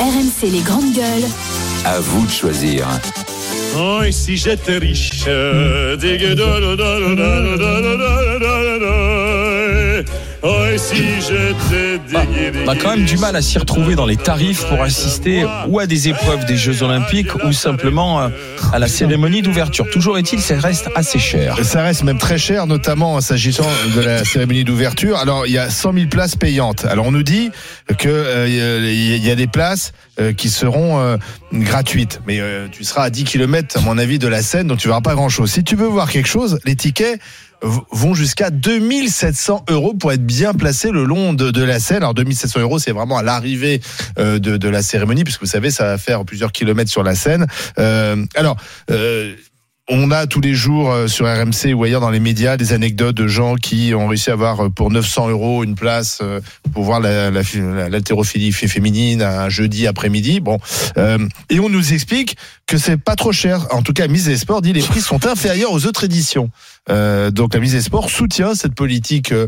RMC les grandes gueules. À vous de choisir. Oh, et si j'étais riche, Oh, et si j'étais On a quand même du mal à s'y retrouver dans les tarifs pour assister ou à des épreuves des Jeux Olympiques ou simplement euh, à la cérémonie d'ouverture. Toujours est-il, ça reste assez cher. Ça reste même très cher, notamment s'agissant de la cérémonie d'ouverture. Alors, il y a 100 000 places payantes. Alors, on nous dit que euh, il y a des places euh, qui seront euh, gratuites, mais euh, tu seras à 10 km, à mon avis, de la scène, donc tu verras pas grand-chose. Si tu veux voir quelque chose, les tickets vont jusqu'à 2700 euros pour être bien placé le long de, la scène. Alors 2700 euros, c'est vraiment à l'arrivée euh, de, de la cérémonie, puisque vous savez, ça va faire plusieurs kilomètres sur la scène. Euh, alors, euh, on a tous les jours euh, sur RMC ou ailleurs dans les médias des anecdotes de gens qui ont réussi à avoir euh, pour 900 euros une place euh, pour voir la- la- la- l'haltérophilie fé- féminine un jeudi après-midi. Bon, euh, et on nous explique que c'est pas trop cher. En tout cas, Mise des Sports dit les prix sont inférieurs aux autres éditions. Euh, donc la Mise des Sports soutient cette politique de,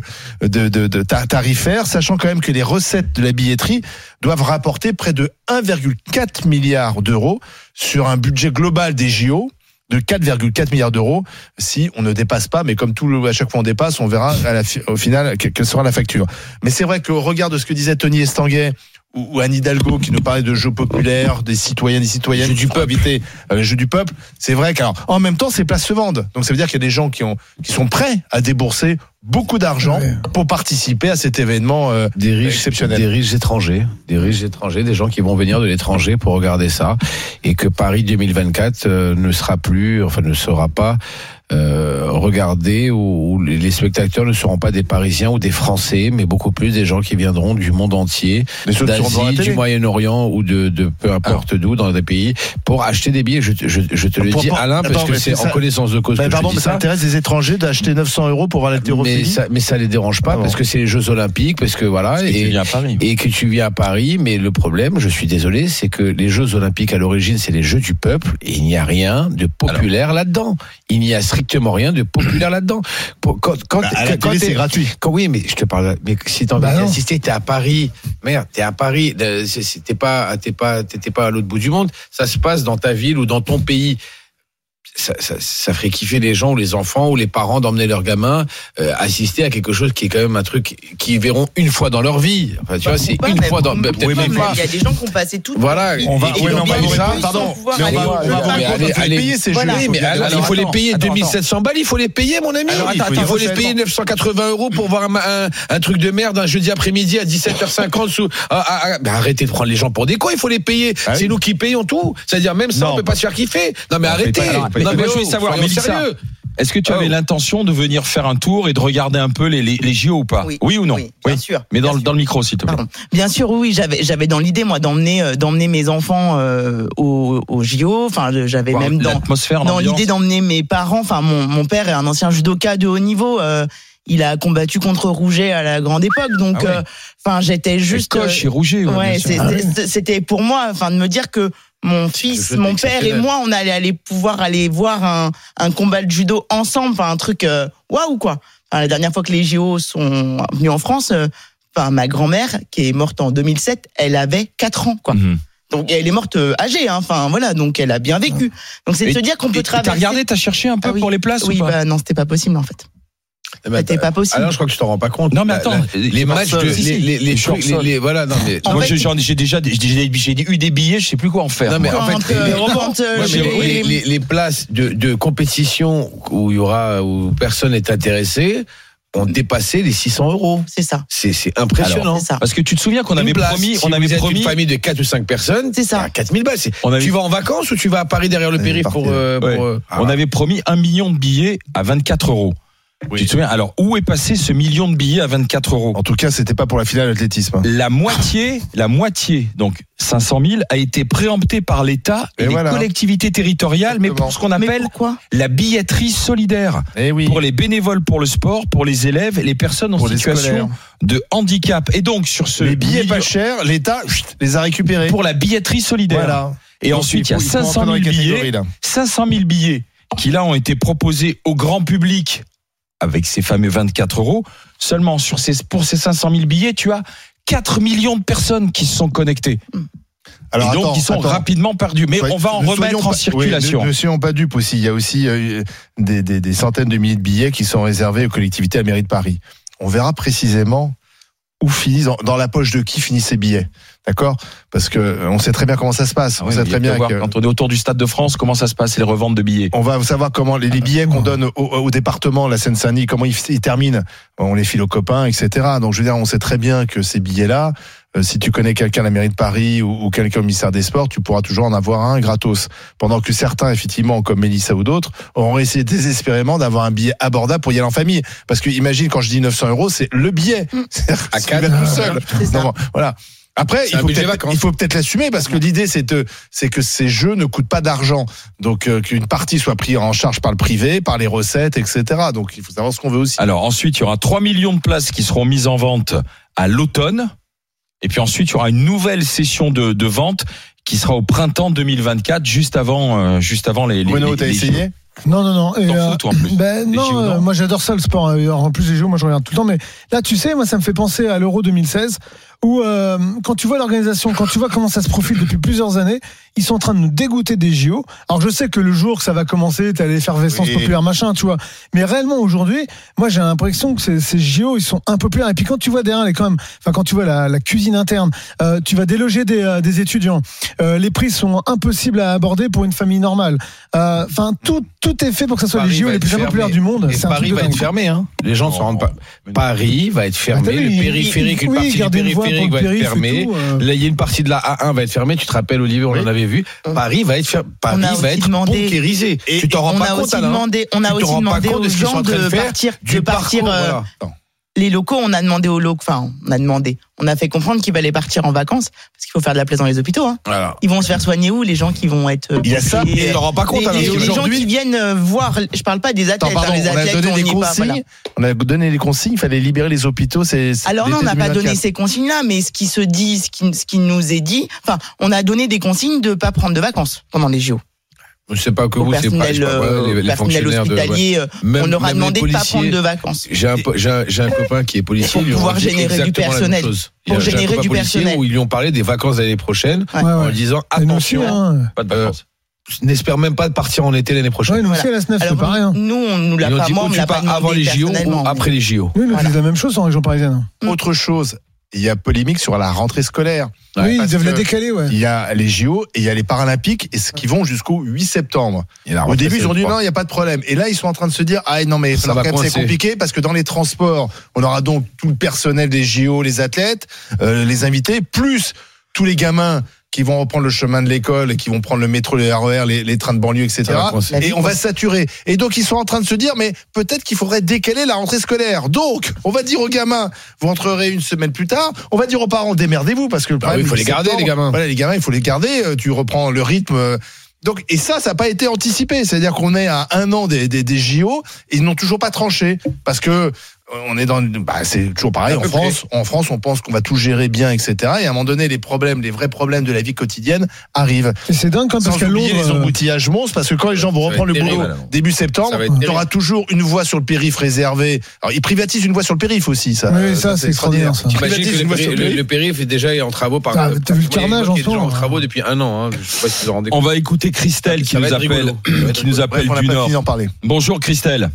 de, de ta- tarifaire, sachant quand même que les recettes de la billetterie doivent rapporter près de 1,4 milliard d'euros sur un budget global des JO de 4,4 milliards d'euros si on ne dépasse pas, mais comme tout le, à chaque fois on dépasse, on verra à la fi- au final que- quelle sera la facture. Mais c'est vrai qu'au regard de ce que disait Tony Estanguet ou, ou Anne Hidalgo qui nous parlait de jeux populaires, des citoyens, des citoyennes Jeux du invités à les jeux du peuple, c'est vrai qu'alors en même temps ces places se vendent. Donc ça veut dire qu'il y a des gens qui ont qui sont prêts à débourser beaucoup d'argent pour participer à cet événement euh, des riches, exceptionnel. des riches étrangers, des riches étrangers, des gens qui vont venir de l'étranger pour regarder ça, et que Paris 2024 euh, ne sera plus, enfin ne sera pas euh, regardé où, où les spectateurs ne seront pas des Parisiens ou des Français, mais beaucoup plus des gens qui viendront du monde entier, la d'Asie, du Moyen-Orient ou de, de peu importe d'où dans des pays, pour acheter des billets. Je, te- je, je te le Pour- dis, pour- Alain, parce que c'est en connaissance de cause Ben, que pardon, je mais ça ça. intéresse des étrangers d'acheter 900 euros pour voir Mais ça, mais ça les dérange pas Ah bon. parce que c'est les Jeux Olympiques, parce que voilà. Et tu viens à Paris. et que tu viens à Paris, mais le problème, je suis désolé, c'est que les Jeux Olympiques à l'origine, c'est les Jeux du peuple, et il n'y a rien de populaire là-dedans. Il n'y a strictement rien de populaire là-dedans. Quand, quand, Bah, à la quand c'est gratuit. quand- oui, mais je te parle. Mais si envie Bah assister, t'es à Paris. Merde, t'es à Paris. euh, T'es pas, t'es pas, t'étais pas à l'autre bout du monde. Ça se passe dans ta ville ou dans ton pays. Ça, ça, ça ferait kiffer les gens ou les enfants ou les parents d'emmener leurs gamins euh, assister à quelque chose qui est quand même un truc qu'ils verront une fois dans leur vie. Enfin, tu vois, c'est une mais fois dans. mais même pas. Il y a des gens qui ont passé toute Voilà, on va- oui, mais on va sans pardon, mais on aller va- payer ces Voilà. jeux. Oui, mais Il faut- alors, alors, il faut les payer attends, 2700 balles, il faut les payer, mon ami. Alors, attends, il attends, faut les payer 980 euros pour voir un, un- un truc de merde un jeudi après-midi à 17h50 sous. ah, ah, ah, arrêtez de prendre les gens pour des cons, il faut les payer. Oui. C'est nous qui payons tout. C'est-à-dire, même ça, on peut pas se faire kiffer. Non, mais on arrêtez. Non, mais je veux savoir, sérieux. Est-ce que tu Oh. avais l'intention de venir faire un tour et de regarder un peu les, les, les JO ou pas Oui. ou non Oui, bien sûr. Mais dans, Bien le- sûr. dans le micro, s'il te plaît. Pardon. Bien sûr, oui, oui, j'avais j'avais dans l'idée moi d'emmener euh, d'emmener mes enfants euh, au, au JO. Enfin, j'avais même dans l'atmosphère, dans l'idée d'emmener mes parents. Enfin, mon mon père est un ancien judoka de haut niveau. euh, il a combattu contre Rouget à la grande époque. Donc, Ah ouais. euh, enfin, j'étais juste. Coche euh, et Rouget. ouais, Ouais, c'est- Ah c'était pour moi, enfin, de me dire que mon fils, mon père et moi, on allait aller pouvoir aller voir un, un combat de judo ensemble, enfin, un truc euh, waouh quoi. Enfin, la dernière fois que les JO sont venus en France, euh, enfin, ma grand-mère qui est morte en 2007, elle avait 4 ans quoi. Mhm. Donc elle est morte euh, âgée, hein. enfin voilà, donc elle a bien vécu. Donc c'est de se dire qu'on Et peut T'as traverser. regardé, t'as cherché un peu Ah oui. pour les places Oui, ou pas bah non, c'était pas possible en fait. Eh ben, C'était pas possible. Alors, je crois que tu t'en rends pas compte. Non, mais attends, la- les les matchs les, si. les, les, Les trucs, les, Chorsol. les- voilà, non, mais. En Moi, fait- j'ai déjà, j'ai eu des billets, je sais plus quoi en faire. Non, mais en fait, les- euh, euh, places de, de compétition où il y aura où personne n'est intéressé ont dépassé les 600 euros. C'est ça, C'est c'est impressionnant. ça. Parce que tu te souviens qu'on avait place, promis, si on vous avait êtes promis, une famille de 4 ou 5 personnes, C'est ça. à 4000 balles. On avait- Tu vas en vacances ou tu vas à Paris derrière le périph' pour, euh, Ouais. pour, euh, on avait promis un million de billets à 24 euros. Tu te souviens? Alors, où est passé ce million de billets à 24 euros? En tout cas, c'était pas pour la finale d'athlétisme. hein. La moitié, la moitié, donc 500 000, a été préemptée par l'État et, Et les voilà. collectivités territoriales, mais pour ce qu'on appelle la billetterie solidaire. Eh oui. Pour les bénévoles pour le sport, pour les élèves, les personnes en Pour situation de handicap. Et donc, sur ce Les billets million- pas chers, l'État les a récupérés. pour la billetterie solidaire. Voilà. Et Donc, ensuite, il y a faut- faut 500 rentrer dans 000 les catégories, billets, là. 500 000 billets qui là ont été proposés au grand public avec ces fameux 24 euros. Seulement sur ces, pour ces 500 000 billets, tu as 4 millions de personnes qui se sont connectées. Alors, et donc attends, ils sont attends. rapidement perdus. Mais Soyez- on va en remettre en pas- circulation. Oui, ne, ne soyons pas dupes aussi. Il y a aussi euh, des, des- des centaines de milliers de billets qui sont réservés aux collectivités à mairie de Paris. On verra précisément où finissent, dans, dans la poche de qui finissent ces billets. D'accord Parce que on sait très bien comment ça se passe. Ah on oui, sait très bien que- quand on est autour du Stade de France, comment ça se passe les reventes de billets on va savoir comment les, les billets qu'on donne au, au département, la Seine-Saint-Denis, comment ils, ils terminent. On les file aux copains, etc. Donc je veux dire, on sait très bien que ces billets-là, euh, si tu connais quelqu'un à la mairie de Paris ou, ou quelqu'un au ministère des Sports, tu pourras toujours en avoir un gratos. Pendant que certains, effectivement, comme Mélissa ou d'autres, auront essayé désespérément d'avoir un billet abordable pour y aller en famille. Parce que imagine, quand je dis 900 euros, c'est le billet. C'est-à-dire À vas tout seul. Voilà. Après, il faut peut-être vacances. il faut peut-être l'assumer parce que l'idée c'est de c'est que ces jeux ne coûtent pas d'argent. Donc euh, qu'une partie soit prise en charge par le privé, par les recettes, etc. Donc il faut savoir ce qu'on veut aussi. Alors ensuite, il y aura 3 millions de places qui seront mises en vente à l'automne. Et puis ensuite, il y aura une nouvelle session de, de vente qui sera au printemps 2024, juste avant, euh, juste avant les. les Bruno, les- t'as les essayé Non, non, non. Et, T'en euh, fous, toi, en plus. Ben non, JO, euh, moi j'adore ça le sport. En plus les JO, moi je regarde tout le temps. Mais là, tu sais, moi ça me fait penser à l'Euro 2016 où euh, quand tu vois l'organisation, quand tu vois comment ça se profile depuis plusieurs années, ils sont en train de nous dégoûter des JO. Alors je sais que le jour que ça va commencer, t'as l'effervescence Oui. populaire machin, tu vois. Mais réellement aujourd'hui, moi j'ai l'impression que ces, ces JO ils sont impopulaires. Et puis quand tu vois derrière les quand même, enfin quand tu vois la, la cuisine interne, euh, tu vas déloger des, euh, des étudiants. Euh, les prix sont impossibles à aborder pour une famille normale. Euh, Enfin tout tout est fait pour que ça soit les Paris JO les plus fermé. impopulaires du monde. Et un Paris va être fermé, hein. Les gens ne s'en rendent pas. Paris va être fermé, t'as vu, le il- périphérique, il- une oui, partie du pour périphérique va être tout, euh. Là, il y a une partie de la A1 va être fermée. Tu te rappelles, Olivier, on Oui. en avait vu. Paris va être fer- Paris On a va être demandé- bunkérisé. Et- tu t'en rends on pas a compte, demandé, on a aussi demandé aux ce qu'ils sont gens de partir, de partir. Les locaux, on a demandé aux locaux, enfin, on a demandé, on a fait comprendre qu'ils allaient partir en vacances parce qu'il faut faire de la place dans les hôpitaux. Hein. Voilà. Ils vont se faire soigner où les gens qui vont être. euh, Il y a ça, mais tu t'en rends pas compte, les, Alain, les- gens qui viennent euh, voir. Je parle pas des athlètes, pardon, hein, les on a athlètes, donné on des pas. consignes. voilà. On a donné des consignes. Il fallait libérer les hôpitaux. C'est c'est Alors non, on n'a pas 2024. donné ces consignes-là, mais ce qui se dit, ce qui, ce qui nous est dit, enfin, on a donné des consignes de pas prendre de vacances pendant les JO. Je sais pas que vous, c'est pas, je pas, ouais, euh, les, les personnel fonctionnaires de. ouais. euh, Même- on leur a demandé de pas policiers. prendre de vacances. J'ai un, po- j'ai un, j'ai un copain qui est policier. Pour ils lui ont pouvoir générer du personnel. Pour générer du personnel. Où ils lui ont parlé des vacances l'année prochaine Ouais. En disant aussi, attention, hein. Pas de Euh, vacances. n'espère même pas de partir en été l'année prochaine. Ouais, nous aussi, Voilà. à la SNEF, c'est pareil. hein. nous, on nous l'a Ils ont pas, dit moi, on l'a pas pars avant les JO ou après les JO. Oui, nous Voilà. disent la même chose en région parisienne. Autre chose, il y a polémique sur la rentrée scolaire. oui, ils doivent la décaler, ouais. Il y a les JO et il y a les Paralympiques et ce qui vont jusqu'au 8 septembre. Au début, ils ont dit non, il n'y a pas de problème. Et là, ils sont en train de se dire ah non mais Ça va quand même, c'est compliqué parce que dans les transports, on aura donc tout le personnel des JO, les athlètes, euh, les invités, plus tous les gamins qui vont reprendre le chemin de l'école et qui vont prendre le métro, les RER, les, les trains de banlieue, etc. Et on va saturer. Et donc ils sont en train de se dire mais peut-être qu'il faudrait décaler la rentrée scolaire. Donc on va dire aux gamins vous entrerez une semaine plus tard. On va dire aux parents démerdez-vous parce que le Ah oui, problème il faut les garder, les gamins. Voilà les gamins il faut les garder. Euh, Tu reprends le rythme. euh, donc, et ça, ça n'a pas été anticipé. C'est-à-dire qu'on est à un an des, des, des JO et ils n'ont toujours pas tranché. Parce que on est dans, bah, c'est toujours pareil. En France, en France, on pense qu'on va tout gérer bien, etc. Et à un moment donné, les problèmes, les vrais problèmes de la vie quotidienne arrivent. Et c'est dingue quand même, Sans parce qu'à oublier Londres. les euh, embouteillages monstres, parce que quand les gens vont reprendre le boulot début septembre, il y aura toujours une voie sur le périph réservée. Alors, ils privatisent une voie sur le périph aussi, ça. Oui, ça, c'est extraordinaire, ça. Ils T'imagines privatisent que une le, voie sur péri- le le, périph? le périph est déjà en travaux par. T'as- t'as vu le carnage il en en moment, travaux depuis un an. Hein. Je sais pas si vous vous rendez On va écouter Christelle qui nous appelle, qui nous appelle du Nord. fini d'en parler. Bonjour Christelle.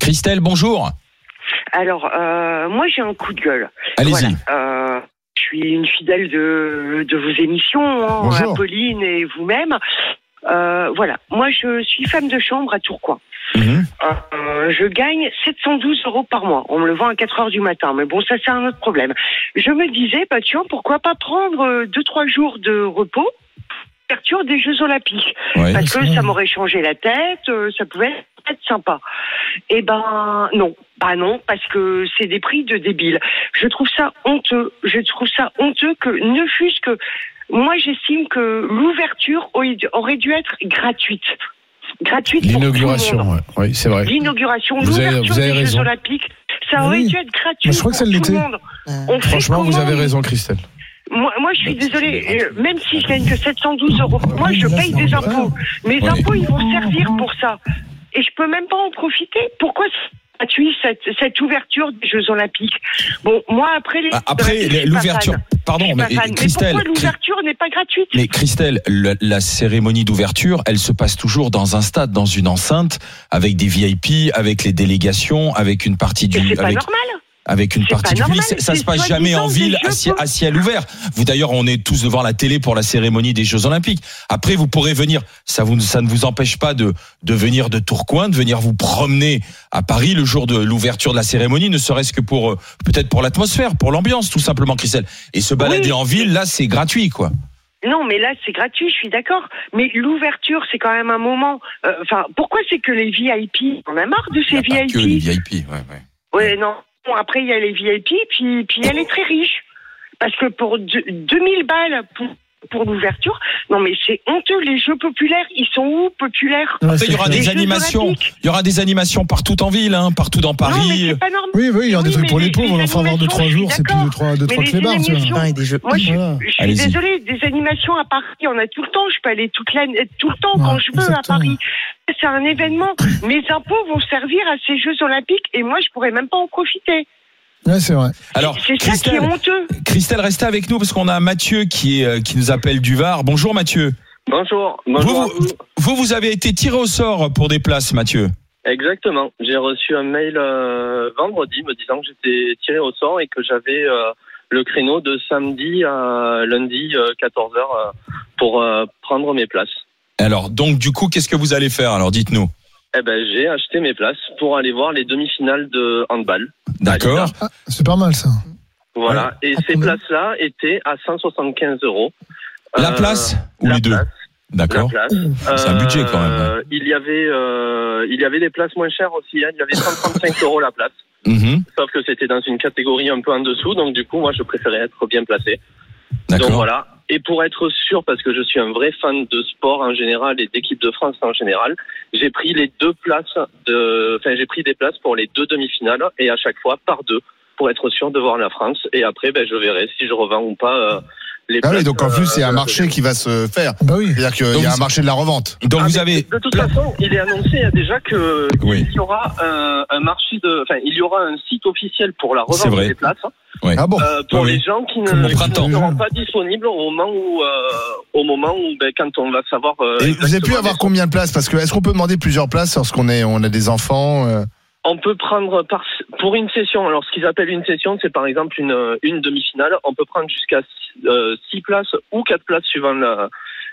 Christelle, bonjour. Alors, euh, moi, j'ai un coup de gueule. Allez-y. Voilà, euh, je suis une fidèle de, de vos émissions, hein. Apolline et vous-même. Euh, voilà, moi, je suis femme de chambre à Tourcoing. Mhm. Euh, je gagne 712 euros par mois. On me le vend à 4 heures du matin, mais bon, ça c'est un autre problème. Je me disais, bah tiens, pourquoi pas prendre euh, deux trois jours de repos, ouverture des Jeux Olympiques, Ouais. parce que ça m'aurait changé la tête, ça pouvait être sympa. Eh ben non, bah non, parce que c'est des prix de débiles. Je trouve ça honteux. Je trouve ça honteux que ne fût-ce que moi, j'estime que l'ouverture aurait dû être gratuite. Gratuite. L'inauguration, ouais. oui, c'est vrai. L'inauguration, Vous avez- l'ouverture des Jeux raison. Olympiques, ça Ah aurait oui. dû être gratuit Mais je crois que ça tout l'était. le monde. Euh, On fait Franchement, vous avez raison, Christelle. Moi, moi, je suis désolée. euh, Même si je gagne que 712 euros, moi, je paye des impôts. Mes impôts, ils vont servir pour ça. Et je peux même pas en profiter. Pourquoi gratuit cette, cette ouverture des Jeux Olympiques? Bon, moi après les Ah, Jeux Après, l'ouverture. Pardon, mais Christelle. pourquoi l'ouverture n'est pas gratuite? Mais Christelle, le- la cérémonie d'ouverture, elle se passe toujours dans un stade, dans une enceinte, avec des VIP, avec les délégations, avec une partie Mais du, c'est pas avec, normal. Avec une partie pas normal, public. Ça, se passe jamais en ville à, ciel- à ciel ouvert. Vous d'ailleurs, on est tous devant la télé pour la cérémonie des Jeux Olympiques. Après, vous pourrez venir. Ça vous, ça ne vous empêche pas de, de venir de Tourcoing, de venir vous promener à Paris le jour de l'ouverture de la cérémonie, ne serait-ce que pour euh, peut-être pour l'atmosphère, pour l'ambiance, tout simplement, Christelle. Et se balader Oui. en ville, là, c'est gratuit, quoi. Non, mais là, c'est gratuit, je suis d'accord. Mais l'ouverture, c'est quand même un moment. euh, Enfin, pourquoi c'est que les VIP On a marre de Il ces n'y a pas VIP. que les VIP. Ouais, ouais. Ouais, non. Bon, après, il y a les VIP, puis, puis elle est très riche. Parce que pour deux- 2000 balles pour, pour l'ouverture, non, mais c'est honteux. Les jeux populaires, ils sont où populaires? Ouais, Après, c'est il y aura des animations. Il y aura des animations partout en ville, hein, partout dans Non, mais Paris. c'est pas normal. Oui, oui, il y aura des trucs pour les les- pauvres, on en fera avoir deux, trois animations, jours, je c'est plus de trois, de Mais trois les clébards. Moi, je, Voilà. je suis désolée, des animations à Paris, on a tout le temps. Je peux aller toute la, tout le temps quand je veux exactement. à Paris. C'est un événement. Mes impôts vont servir à ces Jeux Olympiques et moi, je pourrais même pas en profiter. Ouais, c'est vrai. Alors, C'est ça qui est Christelle, honteux. Christelle, restez avec nous parce qu'on a Mathieu qui, est, euh, qui nous appelle du Var. Bonjour Mathieu. Bonjour. Vous, Bonjour. vous, vous, vous avez été tiré au sort pour des places, Mathieu. Exactement. J'ai reçu un mail euh, vendredi me disant que j'étais tiré au sort et que j'avais euh, le créneau de samedi à lundi 14h pour euh, prendre mes places. Alors, donc, du coup, qu'est-ce que vous allez faire? Alors, dites-nous. Eh ben, j'ai acheté mes places pour aller voir les demi-finales de handball. D'accord Ah, c'est pas mal ça. Voilà. Et À ces places-là étaient à 175 euros. La Euh, place ou la les deux? place. D'accord. place. C'est un budget quand même. Euh, Il y avait, euh, il y avait des places moins chères aussi. hein. Il y avait 135 euros la place. Mhm. Sauf que c'était dans une catégorie un peu en dessous, donc du coup, moi, je préférais être bien placé. Donc voilà. Et pour être sûr, parce que je suis un vrai fan de sport en général et d'équipe de France en général, j'ai pris les deux places de, enfin, j'ai pris des places pour les deux demi-finales et à chaque fois par deux pour être sûr de voir la France. Et après, ben, je verrai si je revends ou pas euh, les Ah oui, donc en euh, plus, il y a un de la marché qui va se faire. Bah oui. C'est-à-dire qu'il y a vous- un marché de la revente. Donc, Ah, vous avez. De toute façon, il est annoncé déjà que Oui. il y aura un, un marché de, enfin, il y aura un site officiel pour la C'est revente vrai. des places. Ouais. Ah bon Euh, pour Oui, les oui. gens qui ne, qui seront pas disponibles au moment où, euh, au moment où, ben, quand on va savoir. euh, Et vous avez pu avoir combien de places? Parce que est-ce qu'on peut demander plusieurs places lorsqu'on est, on a des enfants euh? On peut prendre par, pour une session. Alors, ce qu'ils appellent une session, c'est par exemple une, une demi-finale. On peut prendre jusqu'à 6 places ou 4 places suivant la,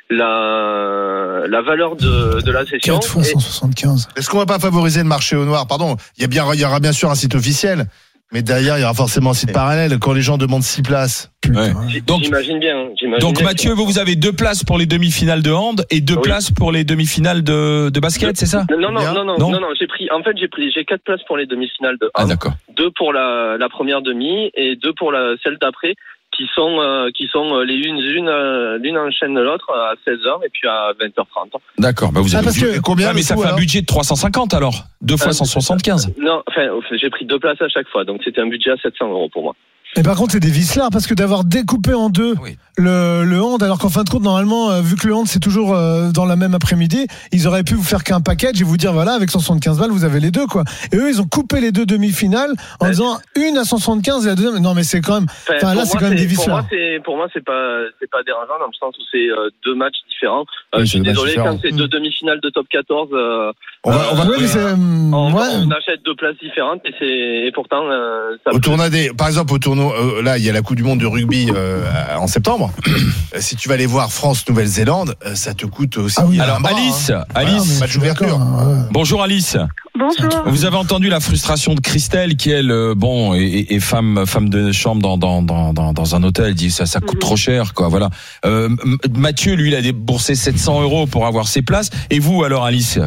la, la valeur de, de la session. 4 fois Et- 175. Est-ce qu'on va pas favoriser le marché au noir? Pardon, il y, a bien, il y aura bien sûr un site officiel, mais derrière, il y aura forcément un site parallèle. Quand les gens demandent six places, Putain. j- Donc- j'imagine bien. j'imagine Donc, bien Mathieu, vous, vous avez deux places pour les demi-finales de hand et deux Oui. places pour les demi-finales de, de basket, c'est ça? Non, non, non, non, Non non, non, j'ai pris, en fait, j'ai pris, j'ai quatre places pour les demi-finales de Ah, hand, d'accord. deux pour la, la première demi et deux pour la, celle d'après, qui sont, euh, qui sont euh, les unes, l'une, euh, l'une enchaîne l'autre à 16h et puis à 20h30. D'accord. Bah, vous Ah, avez parce que- Et combien Ouais, mais ça fait un budget de 350 alors. Deux fois Euh, 175. Non, enfin, j'ai pris deux places à chaque fois, donc c'était un budget à 700 euros pour moi. Et par contre, c'est des vislards parce que d'avoir découpé en deux Oui. le, le hand, alors qu'en fin de compte, normalement, euh, vu que le hand c'est toujours euh, dans la même après-midi, ils auraient pu vous faire qu'un package et vous dire voilà, avec 175 balles, vous avez les deux quoi. Et eux, ils ont coupé les deux demi-finales en Ouais. disant une à 175 et la deuxième. Non, mais c'est quand même. Enfin, là, c'est quand même des pour moi, vislards. c'est, pour moi, c'est pas, c'est pas dérangeant dans le sens où c'est euh, deux matchs différents. Euh, Oui, je suis désolé quand c'est deux demi-finales de top 14. Euh, on va, on va hum, on, ouais. on achète deux places différentes et c'est, et pourtant, euh, ça. Au tournoi des, par exemple, au tournoi, euh, là, il y a la Coupe du Monde de rugby euh, en septembre. Si tu vas aller voir France-Nouvelle-Zélande, euh, ça te coûte aussi. Ah oui, Alors, bras, Alice, hein. Alice, match d'ouverture. d'accord, hein, ouais. bonjour Alice. Bonjour. Vous avez entendu la frustration de Christelle qui elle bon est, est femme femme de chambre dans dans dans dans, dans un hôtel elle dit ça ça coûte Mhm. trop cher quoi voilà euh, Mathieu lui il a déboursé 700 euros pour avoir ses places et vous alors Alice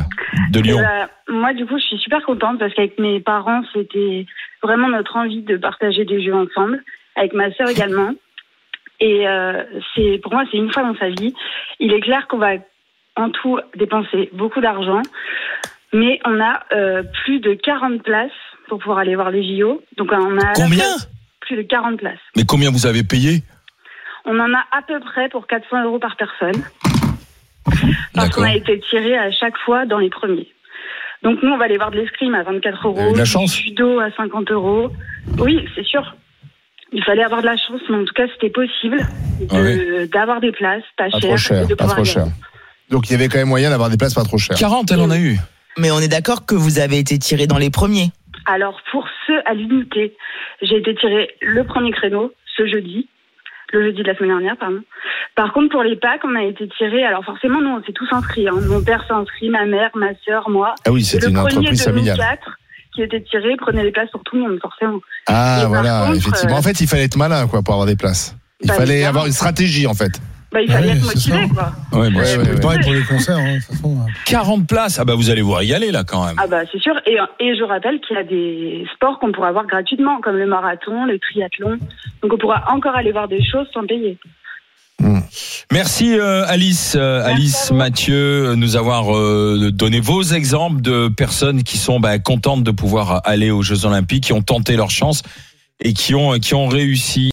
de Eh Lyon ben, moi, du coup, je suis super contente parce qu'avec mes parents, c'était vraiment notre envie de partager des jeux ensemble, avec ma sœur également. Et euh, c'est pour moi, c'est une fois dans sa vie. Il est clair qu'on va en tout dépenser beaucoup d'argent, mais on a euh, plus de 40 places pour pouvoir aller voir les JO. Donc, on a combien plus de 40 places. mais combien vous avez payé? On en a à peu près pour 400 euros par personne. Parce qu'on a été tiré à chaque fois dans les premiers. Donc nous, on va aller voir de l'escrime à 24 Vous avez euros, de la du chance. judo à 50 euros. Oui, c'est sûr. Il fallait avoir de la chance, mais en tout cas, c'était possible de- Ah d'avoir des places pas, Pas chères trop cher, de pas trop cher. Donc il y avait quand même moyen d'avoir des places pas trop chères. 40, elle en a eu. Mais on est d'accord que vous avez été tiré dans les premiers. Alors, pour ceux à l'unité, j'ai été tiré le premier créneau ce jeudi, le jeudi de la semaine dernière, pardon. Par contre, pour les packs, on a été tiré. Alors, forcément, nous, on s'est tous inscrits. hein. Mon père s'est inscrit, ma mère, ma sœur, moi. Ah oui, c'était une entreprise familiale. quatre qui était tiré prenait les places pour tout le monde, forcément. Ah Et voilà, contre, effectivement. euh, En fait, il fallait être malin quoi pour avoir des places. Il Bah, fallait avoir une stratégie en fait. Bah, il fallait Ouais, être motivé, quoi. Ouais, bien Ouais, sûr. ouais, ouais. Pareil pour les concerts, hein, de toute façon. 40 places. Ah bah vous allez voir y aller là quand même. Ah bah c'est sûr. Et, et je rappelle qu'il y a des sports qu'on pourra voir gratuitement, comme le marathon, le triathlon. Donc on pourra encore aller voir des choses sans payer. Merci euh, Alice, euh, Alice vous. Mathieu, euh, nous avoir euh, donné vos exemples de personnes qui sont bah, contentes de pouvoir aller aux Jeux Olympiques, qui ont tenté leur chance et qui ont qui ont réussi.